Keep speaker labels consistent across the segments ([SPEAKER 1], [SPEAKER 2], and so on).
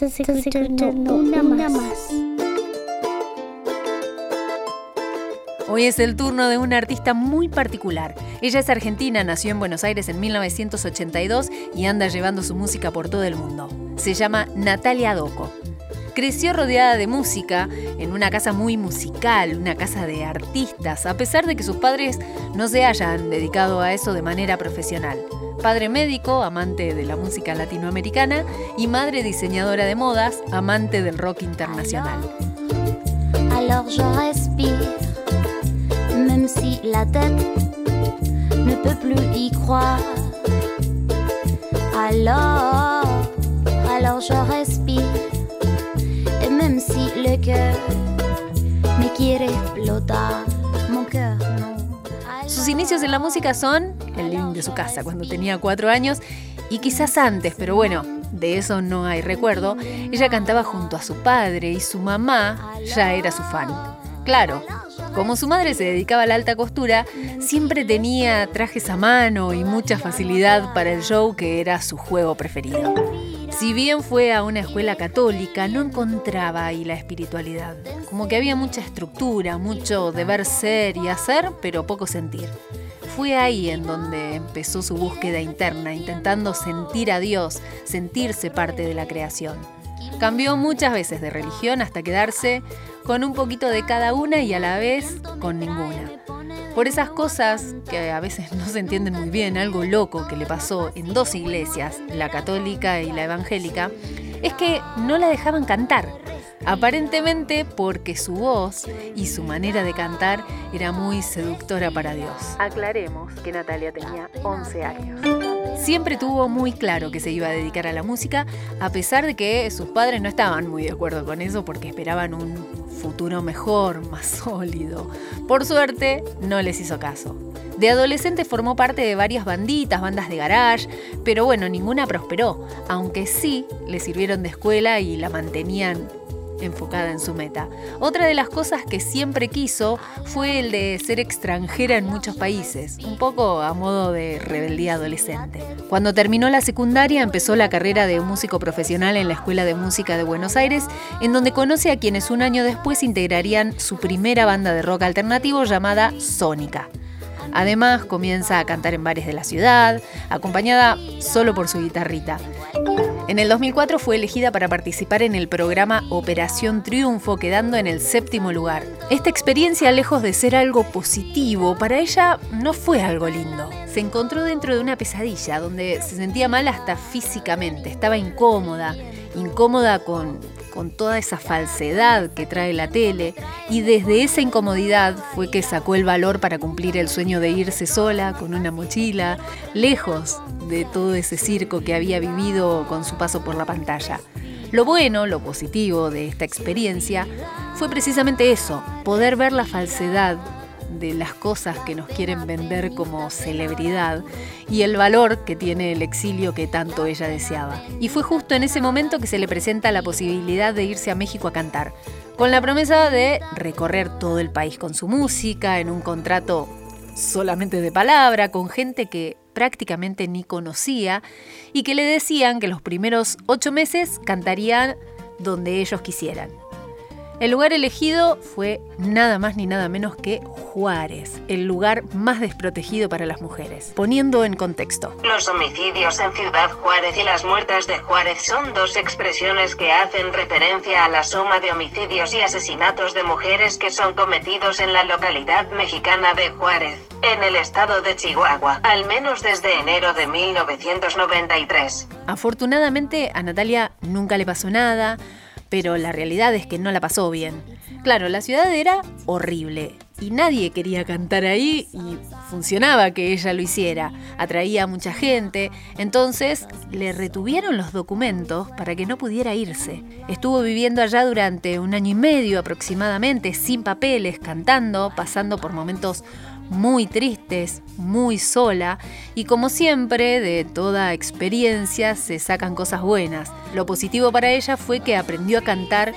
[SPEAKER 1] Estás escuchando una más.
[SPEAKER 2] Hoy es el turno de una artista muy particular. Ella es argentina, nació en Buenos Aires en 1982 y anda llevando su música por todo el mundo. Se llama Natalia Doco. Creció rodeada de música, en una casa muy musical, una casa de artistas, a pesar de que sus padres no se hayan dedicado a eso de manera profesional. Padre médico, amante de la música latinoamericana, y madre diseñadora de modas, amante del rock internacional.
[SPEAKER 1] Alors je respire, même si la tête ne peut plus y croire. Alors, alors je respire, et même si le cœur me quiere explotar, mon cœur.
[SPEAKER 2] Sus inicios en la música son el living de su casa cuando tenía cuatro años y quizás antes, pero bueno, de eso no hay recuerdo. Ella cantaba junto a su padre y su mamá ya era su fan. Claro, como su madre se dedicaba a la alta costura, siempre tenía trajes a mano y mucha facilidad para el show que era su juego preferido. Si bien fue a una escuela católica, no encontraba ahí la espiritualidad. Como que había mucha estructura, mucho deber ser y hacer, pero poco sentir. Fue ahí en donde empezó su búsqueda interna, intentando sentir a Dios, sentirse parte de la creación. Cambió muchas veces de religión hasta quedarse con un poquito de cada una y a la vez con ninguna. Por esas cosas que a veces no se entienden muy bien, algo loco que le pasó en dos iglesias, la católica y la evangélica, es que no la dejaban cantar. Aparentemente porque su voz y su manera de cantar era muy seductora para Dios. Aclaremos que Natalia tenía 11 años. Siempre tuvo muy claro que se iba a dedicar a la música, a pesar de que sus padres no estaban muy de acuerdo con eso porque esperaban un futuro mejor, más sólido. Por suerte, no les hizo caso. De adolescente formó parte de varias banditas, bandas de garage, pero bueno, ninguna prosperó, aunque sí le sirvieron de escuela y la mantenían enfocada en su meta. Otra de las cosas que siempre quiso fue el de ser extranjera en muchos países, un poco a modo de rebeldía adolescente. Cuando terminó la secundaria empezó la carrera de músico profesional en la Escuela de Música de Buenos Aires, en donde conoce a quienes un año después integrarían su primera banda de rock alternativo llamada Sónica. Además, comienza a cantar en bares de la ciudad, acompañada solo por su guitarrita. En el 2004 fue elegida para participar en el programa Operación Triunfo, quedando en el séptimo lugar. Esta experiencia, lejos de ser algo positivo, para ella no fue algo lindo. Se encontró dentro de una pesadilla donde se sentía mal hasta físicamente, estaba incómoda, incómoda con, con toda esa falsedad que trae la tele y desde esa incomodidad fue que sacó el valor para cumplir el sueño de irse sola con una mochila, lejos de todo ese circo que había vivido con su paso por la pantalla. Lo bueno, lo positivo de esta experiencia fue precisamente eso, poder ver la falsedad de las cosas que nos quieren vender como celebridad y el valor que tiene el exilio que tanto ella deseaba. Y fue justo en ese momento que se le presenta la posibilidad de irse a México a cantar, con la promesa de recorrer todo el país con su música, en un contrato solamente de palabra, con gente que prácticamente ni conocía y que le decían que los primeros ocho meses cantarían donde ellos quisieran. El lugar elegido fue nada más ni nada menos que Juárez, el lugar más desprotegido para las mujeres. Poniendo en contexto.
[SPEAKER 3] Los homicidios en Ciudad Juárez y las muertas de Juárez son dos expresiones que hacen referencia a la suma de homicidios y asesinatos de mujeres que son cometidos en la localidad mexicana de Juárez, en el estado de Chihuahua, al menos desde enero de 1993.
[SPEAKER 2] Afortunadamente a Natalia nunca le pasó nada, pero la realidad es que no la pasó bien. Claro, la ciudad era horrible y nadie quería cantar ahí y funcionaba que ella lo hiciera. Atraía a mucha gente, entonces le retuvieron los documentos para que no pudiera irse. Estuvo viviendo allá durante un año y medio aproximadamente, sin papeles, cantando, pasando por momentos muy tristes, muy sola y como siempre de toda experiencia se sacan cosas buenas. Lo positivo para ella fue que aprendió a cantar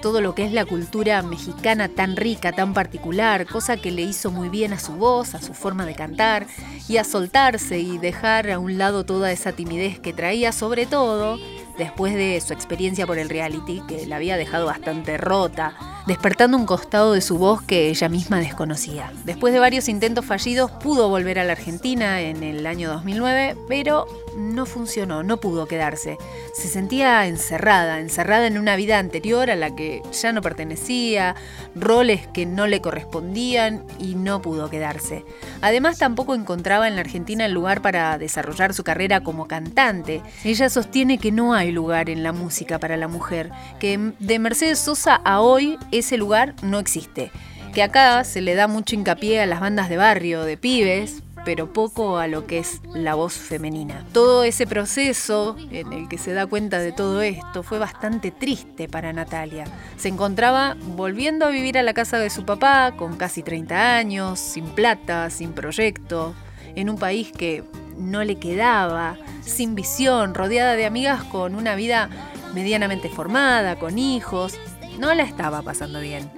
[SPEAKER 2] todo lo que es la cultura mexicana tan rica, tan particular, cosa que le hizo muy bien a su voz, a su forma de cantar y a soltarse y dejar a un lado toda esa timidez que traía, sobre todo después de su experiencia por el reality, que la había dejado bastante rota, despertando un costado de su voz que ella misma desconocía. Después de varios intentos fallidos, pudo volver a la Argentina en el año 2009, pero no funcionó, no pudo quedarse. Se sentía encerrada, encerrada en una vida anterior a la que ya no pertenecía, roles que no le correspondían y no pudo quedarse. Además tampoco encontraba en la Argentina el lugar para desarrollar su carrera como cantante. Ella sostiene que no hay lugar en la música para la mujer, que de Mercedes Sosa a hoy ese lugar no existe que acá se le da mucho hincapié a las bandas de barrio, de pibes, pero poco a lo que es la voz femenina. Todo ese proceso en el que se da cuenta de todo esto fue bastante triste para Natalia. Se encontraba volviendo a vivir a la casa de su papá con casi 30 años, sin plata, sin proyecto, en un país que no le quedaba, sin visión, rodeada de amigas con una vida medianamente formada, con hijos. No la estaba pasando bien.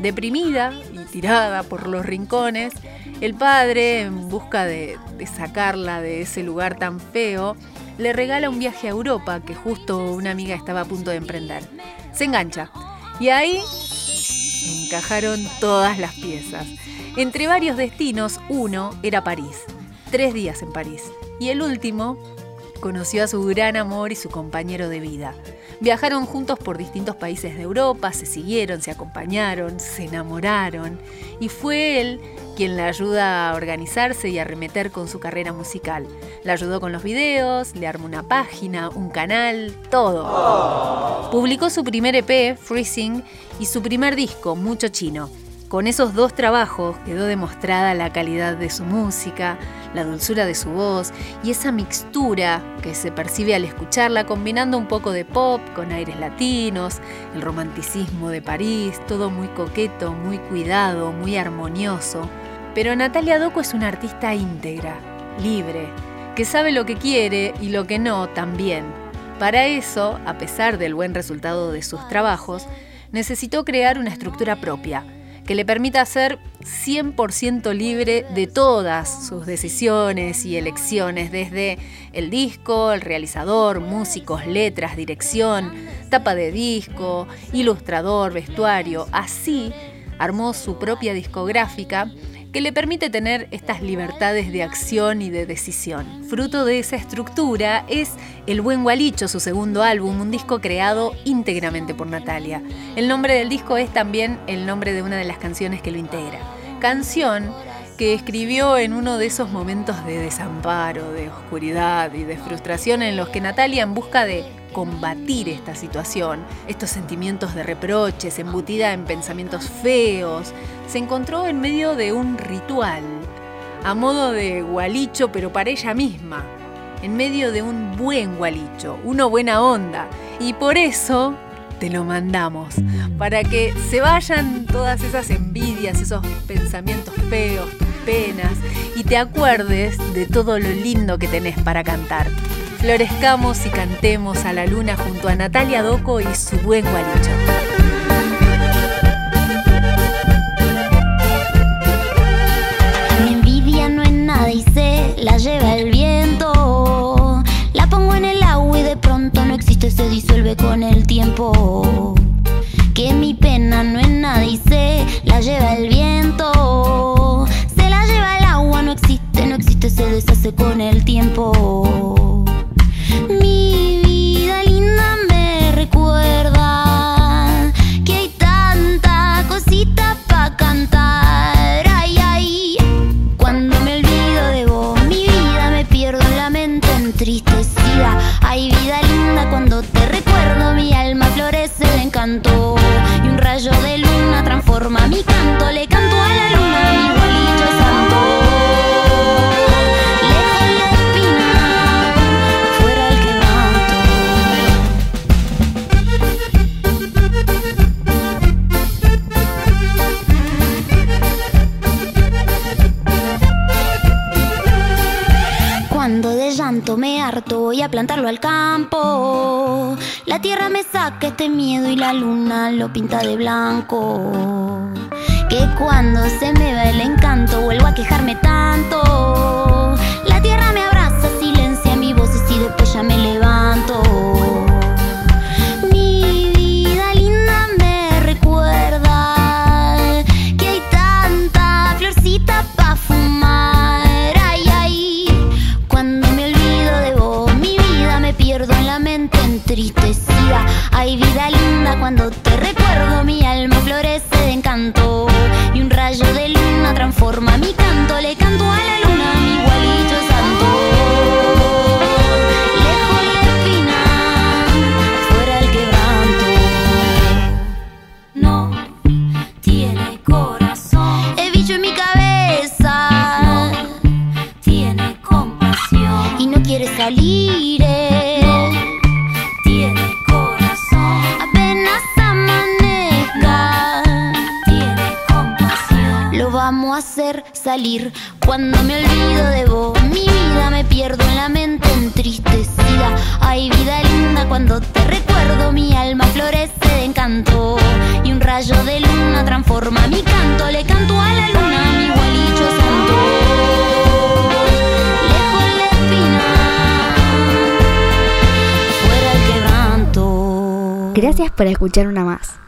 [SPEAKER 2] Deprimida y tirada por los rincones, el padre, en busca de, sacarla de ese lugar tan feo, le regala un viaje a Europa que justo una amiga estaba a punto de emprender. Se engancha. Y ahí encajaron todas las piezas. Entre varios destinos, uno era París. Tres días en París. Y el último, conoció a su gran amor y su compañero de vida. Viajaron juntos por distintos países de Europa, se siguieron, se acompañaron, se enamoraron y fue él quien la ayuda a organizarse y a remeter con su carrera musical. La ayudó con los videos, le armó una página, un canal, todo. Publicó su primer EP, Freezing, y su primer disco, Mucho Chino. Con esos dos trabajos quedó demostrada la calidad de su música, la dulzura de su voz y esa mixtura que se percibe al escucharla combinando un poco de pop con aires latinos, el romanticismo de París, todo muy coqueto, muy cuidado, muy armonioso. Pero Natalia Doco es una artista íntegra, libre, que sabe lo que quiere y lo que no también. Para eso, a pesar del buen resultado de sus trabajos, necesitó crear una estructura propia que le permita ser 100% libre de todas sus decisiones y elecciones, desde el disco, el realizador, músicos, letras, dirección, tapa de disco, ilustrador, vestuario. Así armó su propia discográfica que le permite tener estas libertades de acción y de decisión. Fruto de esa estructura es El Buen Gualicho, su segundo álbum, un disco creado íntegramente por Natalia. El nombre del disco es también el nombre de una de las canciones que lo integra. Canción que escribió en uno de esos momentos de desamparo, de oscuridad y de frustración en los que Natalia, en busca de combatir esta situación, estos sentimientos de reproches, embutida en pensamientos feos, se encontró en medio de un ritual, a modo de gualicho, pero para ella misma, en medio de un buen gualicho, una buena onda, y por eso te lo mandamos, para que se vayan todas esas envidias, esos pensamientos feos, penas, y te acuerdes de todo lo lindo que tenés para cantar. Florezcamos y cantemos a la luna junto a Natalia Doco y su buen gualicho.
[SPEAKER 1] Mi envidia no es nada y se la lleva el viento. La pongo en el agua y de pronto no existe, se disuelve con el tiempo. Voy a plantarlo al campo la tierra me saca este miedo y la luna lo pinta de blanco. Que cuando se me va el encanto vuelvo a quejarme tanto. Hacer salir. Cuando me olvido de vos, mi vida me pierdo en la mente entristecida. Hay vida linda cuando te recuerdo, mi alma florece de encanto. Y un rayo de luna transforma mi canto, le canto a la luna, mi igualito santo.
[SPEAKER 4] Gracias por escuchar una más.